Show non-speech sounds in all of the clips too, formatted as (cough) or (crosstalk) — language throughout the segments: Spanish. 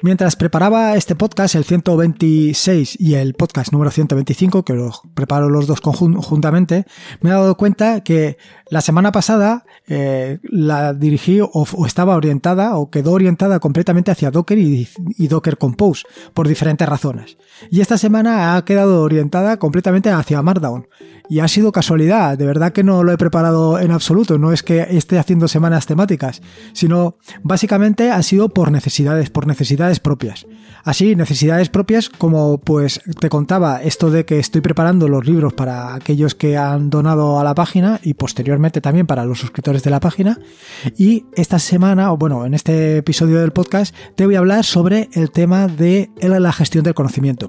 Mientras preparaba este podcast, el 126 y el podcast número 125, que los preparo los dos conjuntamente, me he dado cuenta que la semana pasada eh, la dirigí o, estaba orientada o quedó orientada completamente hacia Docker y, y, Docker Compose por diferentes razones. Y esta semana ha quedado orientada completamente hacia Markdown. Y ha sido casualidad, de verdad que no lo he preparado en absoluto, no es que esté haciendo semanas temáticas, sino básicamente ha sido por necesidades, por necesidades propias. Así, necesidades propias como pues te contaba esto de que estoy preparando los libros para aquellos que han donado a la página y posteriormente también para los suscriptores de la página. Y esta semana, o bueno, en este episodio del podcast, te voy a hablar sobre el tema de la gestión del conocimiento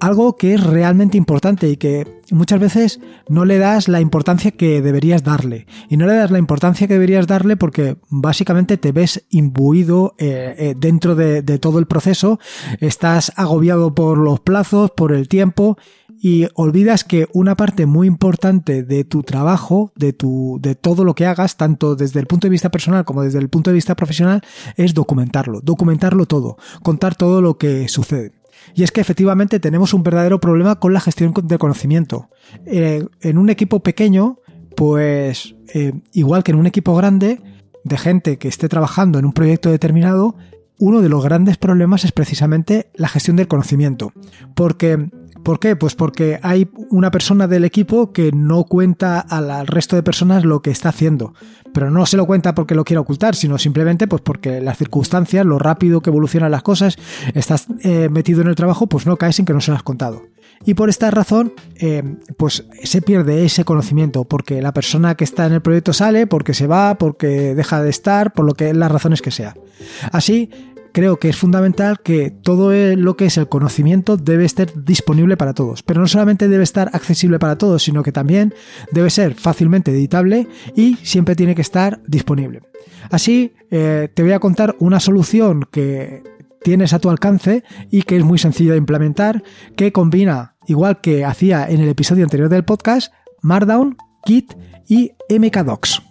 algo que es realmente importante y que muchas veces no le das la importancia que deberías darle. Y no le das la importancia que deberías darle porque básicamente te ves imbuido eh, eh, dentro de, todo el proceso, estás agobiado por los plazos, por el tiempo y olvidas que una parte muy importante de tu trabajo, de tu, de todo lo que hagas, tanto desde el punto de vista personal como desde el punto de vista profesional, es documentarlo, documentarlo todo, contar todo lo que sucede. Y es que efectivamente tenemos un verdadero problema con la gestión de conocimiento. Eh, en un equipo pequeño, pues eh, igual que en un equipo grande, de gente que esté trabajando en un proyecto determinado, uno de los grandes problemas es precisamente la gestión del conocimiento. Porque ¿Por qué? Pues porque hay una persona del equipo que no cuenta al resto de personas lo que está haciendo. Pero no se lo cuenta porque lo quiere ocultar, sino simplemente pues porque las circunstancias, lo rápido que evolucionan las cosas, estás eh, metido en el trabajo, pues no caes sin que no se lo has contado. Y por esta razón, eh, pues se pierde ese conocimiento, porque la persona que está en el proyecto sale, porque se va, porque deja de estar, por lo que las razones que sea. Así, creo que es fundamental que todo lo que es el conocimiento debe estar disponible para todos. Pero no solamente debe estar accesible para todos, sino que también debe ser fácilmente editable y siempre tiene que estar disponible. Así, eh, te voy a contar una solución que tienes a tu alcance y que es muy sencilla de implementar, que combina, igual que hacía en el episodio anterior del podcast, Markdown, Git y MKDocs.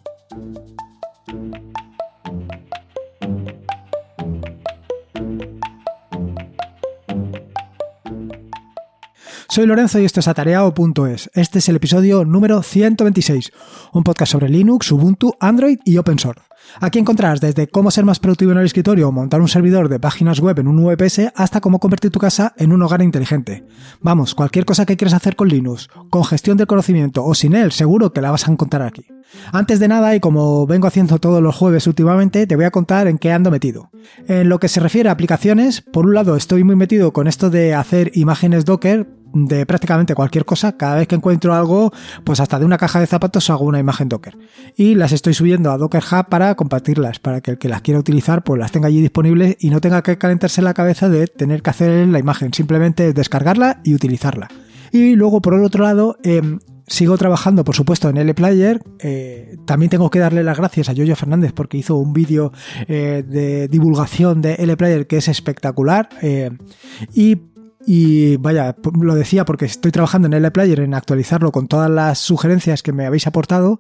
Soy Lorenzo y esto es atareado.es. Este es el episodio número 126, un podcast sobre Linux, Ubuntu, Android y Open Source. Aquí encontrarás desde cómo ser más productivo en el escritorio o montar un servidor de páginas web en un VPS hasta cómo convertir tu casa en un hogar inteligente. Vamos, cualquier cosa que quieras hacer con Linux, con gestión del conocimiento o sin él, seguro que la vas a encontrar aquí. Antes de nada, y como vengo haciendo todos los jueves últimamente, te voy a contar en qué ando metido. En lo que se refiere a aplicaciones, por un lado estoy muy metido con esto de hacer imágenes Docker de prácticamente cualquier cosa. Cada vez que encuentro algo, pues hasta de una caja de zapatos hago una imagen Docker. Y las estoy subiendo a Docker Hub para compartirlas, para que el que las quiera utilizar, pues las tenga allí disponibles y no tenga que calentarse la cabeza de tener que hacer la imagen. Simplemente descargarla y utilizarla. Y luego, por el otro lado, em, sigo trabajando, por supuesto, en LPlayer. Eh, también tengo que darle las gracias a Yoyo Fernández porque hizo un vídeo eh, de divulgación de LPlayer que es espectacular. Eh, y y vaya, lo decía porque estoy trabajando en el Player en actualizarlo con todas las sugerencias que me habéis aportado.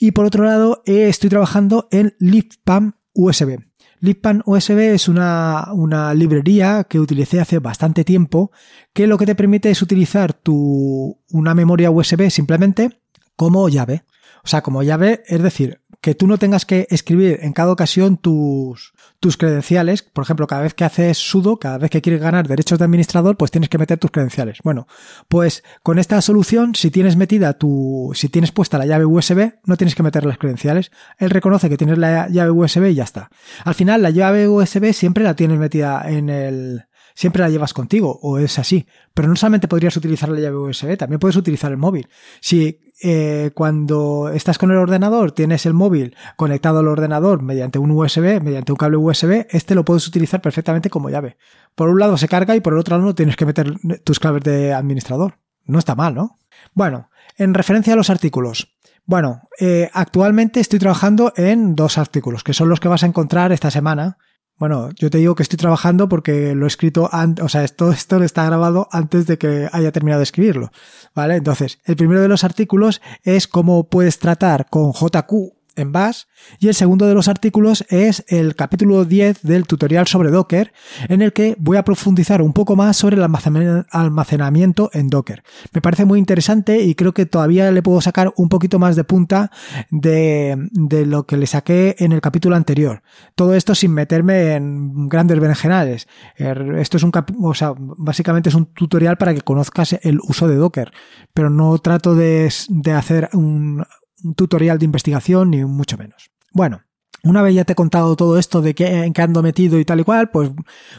Y por otro lado, eh, estoy trabajando en LibPam USB. LibPam USB es una, una, librería que utilicé hace bastante tiempo que lo que te permite es utilizar tu, una memoria USB simplemente como llave. O sea, como llave, es decir, que tú no tengas que escribir en cada ocasión tus, tus credenciales. Por ejemplo, cada vez que haces sudo, cada vez que quieres ganar derechos de administrador, pues tienes que meter tus credenciales. Bueno, pues con esta solución, si tienes metida tu, si tienes puesta la llave USB, no tienes que meter las credenciales. Él reconoce que tienes la llave USB y ya está. Al final, la llave USB siempre la tienes metida en el, siempre la llevas contigo, o es así. Pero no solamente podrías utilizar la llave USB, también puedes utilizar el móvil. Si eh, cuando estás con el ordenador tienes el móvil conectado al ordenador mediante un USB, mediante un cable USB, este lo puedes utilizar perfectamente como llave. Por un lado se carga y por el otro lado tienes que meter tus claves de administrador. No está mal, ¿no? Bueno, en referencia a los artículos. Bueno, eh, actualmente estoy trabajando en dos artículos, que son los que vas a encontrar esta semana bueno, yo te digo que estoy trabajando porque lo he escrito antes, o sea, esto, esto está grabado antes de que haya terminado de escribirlo, ¿vale? Entonces, el primero de los artículos es cómo puedes tratar con JQ en Bash y el segundo de los artículos es el capítulo 10 del tutorial sobre Docker en el que voy a profundizar un poco más sobre el almacenamiento en Docker. Me parece muy interesante y creo que todavía le puedo sacar un poquito más de punta de, de lo que le saqué en el capítulo anterior. Todo esto sin meterme en grandes berenjenales. Er, esto es un, o sea, básicamente es un tutorial para que conozcas el uso de Docker, pero no trato de, de hacer un, un tutorial de investigación, ni mucho menos. Bueno, una vez ya te he contado todo esto de qué, en qué ando metido y tal y cual, pues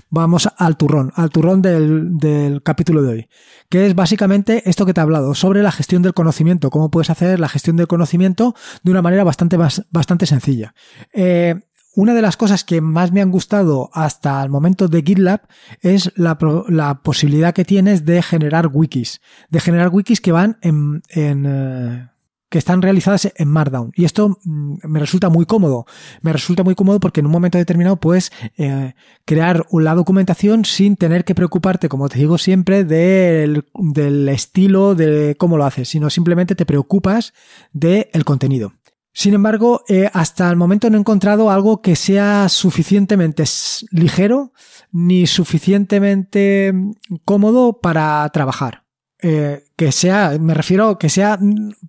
vamos al turrón, al turrón del, del, capítulo de hoy, que es básicamente esto que te he hablado, sobre la gestión del conocimiento, cómo puedes hacer la gestión del conocimiento de una manera bastante, bastante sencilla. Eh, una de las cosas que más me han gustado hasta el momento de GitLab es la, la posibilidad que tienes de generar wikis, de generar wikis que van en, en eh, que están realizadas en Markdown. Y esto mm, me resulta muy cómodo. Me resulta muy cómodo porque en un momento determinado puedes eh, crear la documentación sin tener que preocuparte, como te digo siempre, del, del estilo de cómo lo haces, sino simplemente te preocupas del contenido. Sin embargo, eh, hasta el momento no he encontrado algo que sea suficientemente ligero ni suficientemente mm, cómodo para trabajar. Eh, que sea, me refiero que sea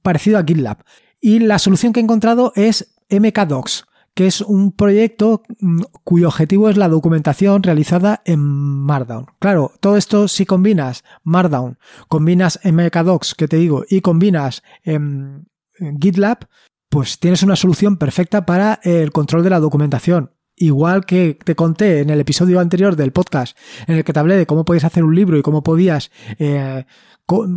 parecido a GitLab. Y la solución que he encontrado es MKDocs, que es un proyecto mm, cuyo objetivo es la documentación realizada en Markdown. Claro, todo esto si combinas Markdown, combinas MKDocs, que te digo, y combinas en GitLab, pues tienes una solución perfecta para el control de la documentación. Igual que te conté en el episodio anterior del podcast, en el que te hablé de cómo podías hacer un libro y cómo podías eh,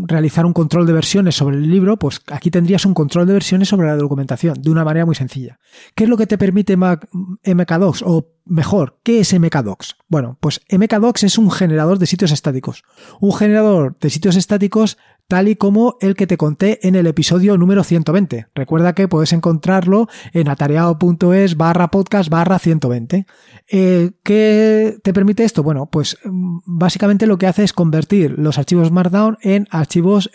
realizar un control de versiones sobre el libro, pues aquí tendrías un control de versiones sobre la documentación de una manera muy sencilla. ¿Qué es lo que te permite MKDocs? O mejor, ¿qué es MKDocs? Bueno, pues MKDocs es un generador de sitios estáticos. Un generador de sitios estáticos tal y como el que te conté en el episodio número 120. Recuerda que puedes encontrarlo en atareado.es barra podcast barra 120. Eh, ¿Qué te permite esto? Bueno, pues mm, básicamente lo que hace es convertir los archivos Markdown en archivos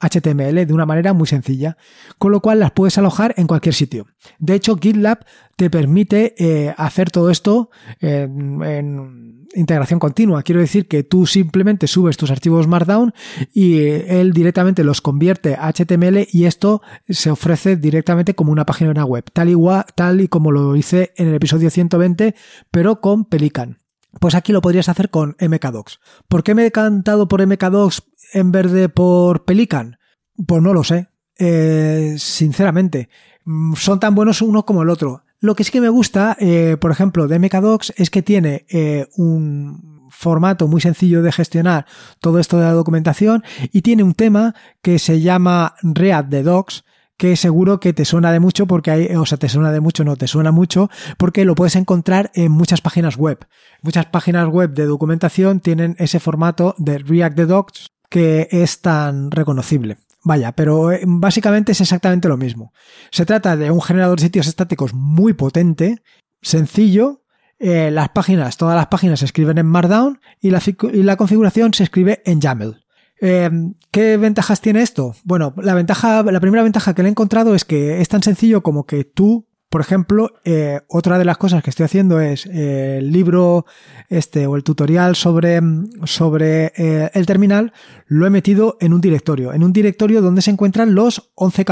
HTML eh, de una manera muy sencilla, con lo cual las puedes alojar en cualquier sitio. De hecho, GitLab te permite eh, hacer todo esto en integración continua. Quiero decir que tú simplemente subes tus archivos Markdown y él directamente los convierte a HTML y esto se ofrece directamente como una página web, tal, igual, tal y como lo hice en el episodio 120, pero con Pelican. Pues aquí lo podrías hacer con MKDocs. ¿Por qué me he cantado por MKDocs en vez de por Pelican? Pues no lo sé. Eh, sinceramente, mm, son tan buenos uno como el otro. Lo que sí que me gusta, eh, por ejemplo, de MKDocs es que tiene eh, un formato muy sencillo de gestionar todo esto de la documentación y tiene un tema que se llama React de Docs que seguro que te suena de mucho porque hay, o sea, te suena de mucho, no, te suena mucho porque lo puedes encontrar en muchas páginas web. Muchas páginas web de documentación tienen ese formato de React de Docs que es tan reconocible. Vaya, pero eh, básicamente es exactamente lo mismo. Se trata de un generador de sitios estáticos muy potente, sencillo. Eh, las páginas, todas las páginas se escriben en Markdown y la, y la configuración se escribe en YAML. Eh, ¿Qué ventajas tiene esto? Bueno, la ventaja, la primera ventaja que le he encontrado es que es tan sencillo como que tú por ejemplo, eh, otra de las cosas que estoy haciendo es eh, el libro este o el tutorial sobre, sobre eh, el terminal, lo he metido en un directorio, en un directorio donde se encuentran los 11,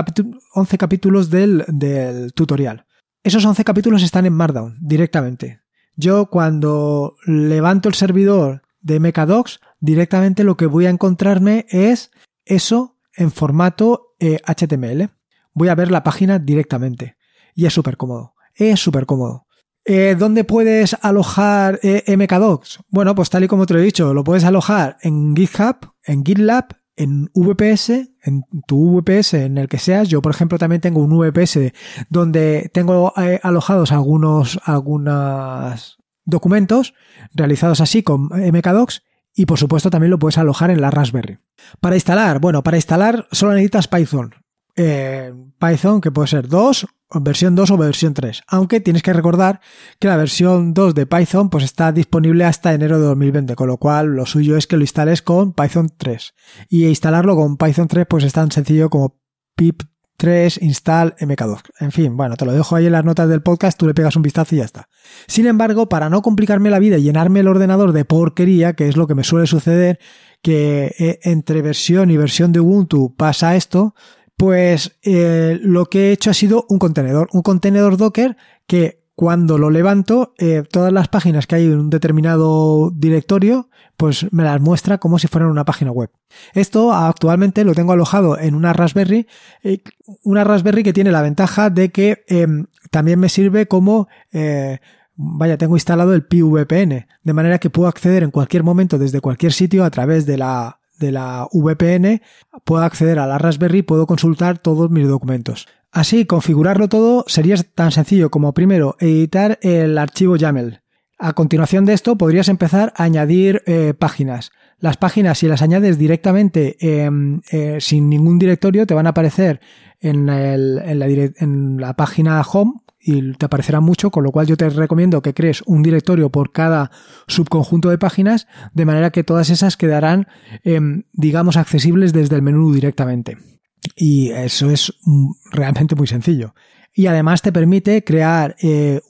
11 capítulos del, del tutorial. Esos 11 capítulos están en Markdown directamente. Yo cuando levanto el servidor de MKDocs, directamente lo que voy a encontrarme es eso en formato HTML. Voy a ver la página directamente y es súper cómodo. Es súper cómodo. Eh, ¿Dónde puedes alojar eh, MKDocs? Bueno, pues tal y como te lo he dicho, lo puedes alojar en GitHub, en GitLab, en VPS, en tu VPS en el que seas. Yo, por ejemplo, también tengo un VPS donde tengo eh, alojados algunos, documentos realizados así con MKDocs y por supuesto también lo puedes alojar en la Raspberry. Para instalar, bueno, para instalar solo necesitas Python. Python que puede ser 2 versión 2 o versión 3. Aunque tienes que recordar que la versión 2 de Python pues está disponible hasta enero de 2020, con lo cual lo suyo es que lo instales con Python 3. Y instalarlo con Python 3 pues es tan sencillo como pip 3 install mk2. En fin, bueno, te lo dejo ahí en las notas del podcast, tú le pegas un vistazo y ya está. Sin embargo, para no complicarme la vida y llenarme el ordenador de porquería, que es lo que me suele suceder, que eh, entre versión y versión de Ubuntu pasa esto, pues eh, lo que he hecho ha sido un contenedor, un contenedor Docker que cuando lo levanto, eh, todas las páginas que hay en un determinado directorio, pues me las muestra como si fueran una página web. Esto actualmente lo tengo alojado en una Raspberry, eh, una Raspberry que tiene la ventaja de que em, también me sirve como eh, vaya, tengo instalado el PVPN, de manera que puedo acceder en cualquier momento desde cualquier sitio a través de la de la VPN, puedo acceder a la Raspberry y puedo consultar todos mis documentos. Así, configurarlo todo sería tan sencillo como primero editar el archivo YAML. A continuación de esto podrías empezar a añadir eh, páginas. Las páginas, si las añades directamente em, eh, sin ningún directorio, te van a aparecer en, la página home y te aparecerá mucho, con lo cual yo te recomiendo que crees un directorio por cada subconjunto de páginas, de manera que todas esas quedarán, em, digamos, accesibles desde el menú directamente. Y eso es mm, realmente muy sencillo. Y además te permite crear eh,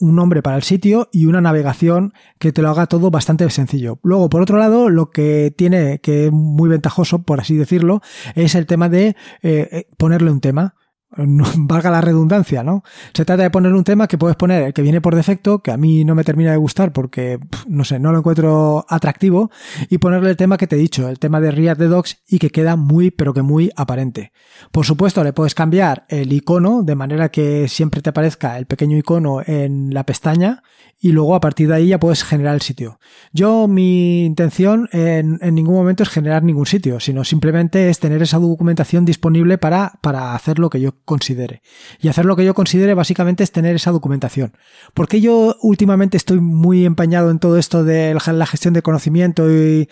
un nombre para el sitio y una navegación que te lo haga todo bastante sencillo. Luego, por otro lado, lo que tiene, que es muy ventajoso, por así decirlo, es el tema de eh, eh, ponerle un tema (laughs) valga la redundancia, ¿no? Se trata de poner un tema que puedes poner el que viene por defecto, que a mí no me termina de gustar porque, no sé, no lo encuentro atractivo, y ponerle el tema que te he dicho, el tema de React de Docs, y que queda muy, pero que muy aparente. Por supuesto, le puedes cambiar el icono de manera que siempre te aparezca el pequeño icono en la pestaña, y luego a partir de ahí ya puedes generar el sitio. Yo, mi intención en, en ningún momento es generar ningún sitio, sino simplemente es tener esa documentación disponible para, para hacer lo que yo considere. Y hacer lo que yo considere básicamente es tener esa documentación. Porque yo últimamente estoy muy empañado en todo esto de la gestión de conocimiento y,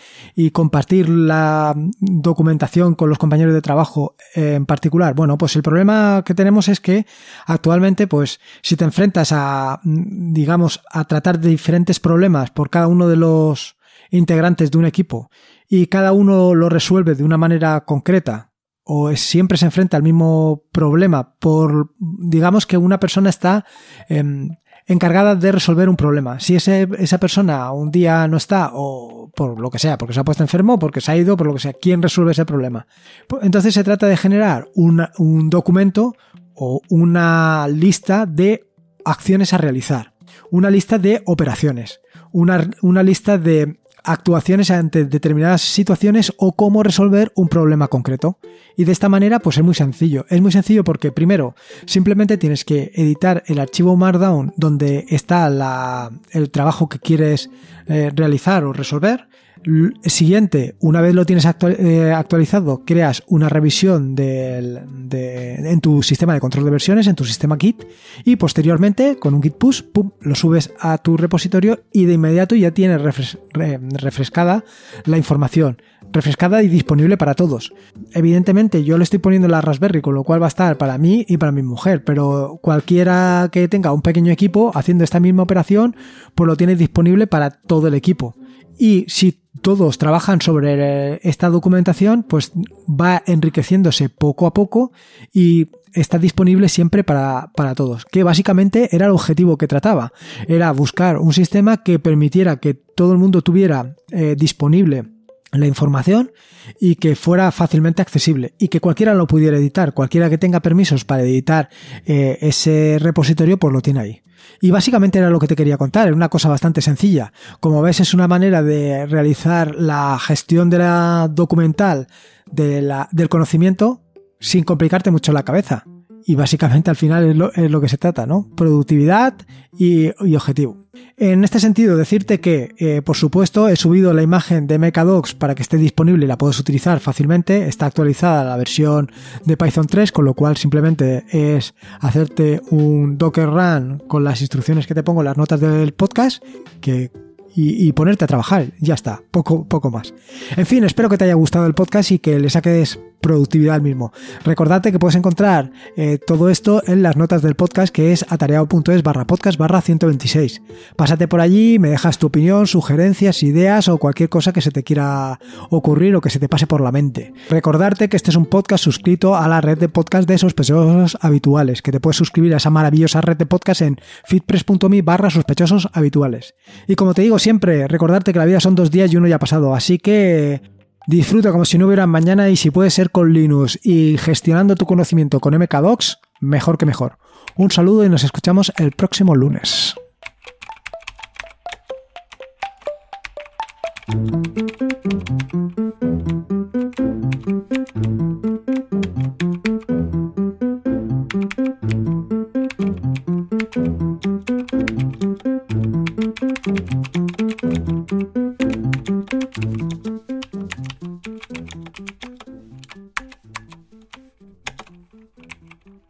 compartir la documentación con los compañeros de trabajo en particular? Bueno, pues el problema que tenemos es que actualmente, pues, si te enfrentas a, digamos, a tratar de diferentes problemas por cada uno de los integrantes de un equipo y cada uno lo resuelve de una manera concreta o siempre se enfrenta al mismo problema por, digamos que una persona está em, encargada de resolver un problema. Si ese, esa persona un día no está, o por lo que sea, porque se ha puesto enfermo, porque se ha ido, por lo que sea, ¿quién resuelve ese problema? Pues, entonces se trata de generar un documento o una lista de acciones a realizar, una lista de operaciones, una, una lista de actuaciones ante determinadas situaciones o cómo resolver un problema concreto. Y de esta manera, pues es muy sencillo. Es muy sencillo porque primero, simplemente tienes que editar el archivo Markdown donde está la, el trabajo que quieres eh, realizar o resolver Siguiente, una vez lo tienes eh, actualizado, creas una revisión en tu sistema de control de versiones, en tu sistema Git, y posteriormente, con un Git push, lo subes a tu repositorio y de inmediato ya tienes refrescada la información, refrescada y disponible para todos. Evidentemente, yo le estoy poniendo la Raspberry, con lo cual va a estar para mí y para mi mujer, pero cualquiera que tenga un pequeño equipo haciendo esta misma operación, pues lo tiene disponible para todo el equipo. Y si todos trabajan sobre esta documentación, pues va enriqueciéndose poco a poco y está disponible siempre para, todos, que básicamente era el objetivo que trataba, era buscar un sistema que permitiera que todo el mundo tuviera eh, disponible la información y que fuera fácilmente accesible y que cualquiera lo pudiera editar, cualquiera que tenga permisos para editar eh, ese repositorio, pues lo tiene ahí. Y básicamente era lo que te quería contar, era una cosa bastante sencilla. Como ves, es una manera de realizar la gestión de la documental de la, del conocimiento sin complicarte mucho la cabeza. Y básicamente al final es lo, que se trata, ¿no? Productividad y, y objetivo. En este sentido, decirte que, eh, por supuesto, he subido la imagen de Mechadocs para que esté disponible y la puedes utilizar fácilmente. Está actualizada la versión de Python 3, con lo cual simplemente es hacerte un Docker Run con las instrucciones que te pongo en las notas del podcast, que y, ponerte a trabajar. Ya está, poco, poco más. En fin, espero que te haya gustado el podcast y que le saques productividad al mismo. Recordate que puedes encontrar eh, todo esto en las notas del podcast que es atareado.es barra podcast barra 126. Pásate por allí, me dejas tu opinión, sugerencias, ideas o cualquier cosa que se te quiera ocurrir o que se te pase por la mente. Recordarte que este es un podcast suscrito a la red de podcast de sospechosos habituales, que te puedes suscribir a esa maravillosa red de podcast en fitpress.me barra sospechosos habituales. Y como te digo siempre, recordarte que la vida son dos días y uno ya ha pasado, así que Disfruta como si no hubiera mañana y si puede ser con Linux y gestionando tu conocimiento con MKDocs, mejor que mejor. Un saludo y nos escuchamos el próximo lunes.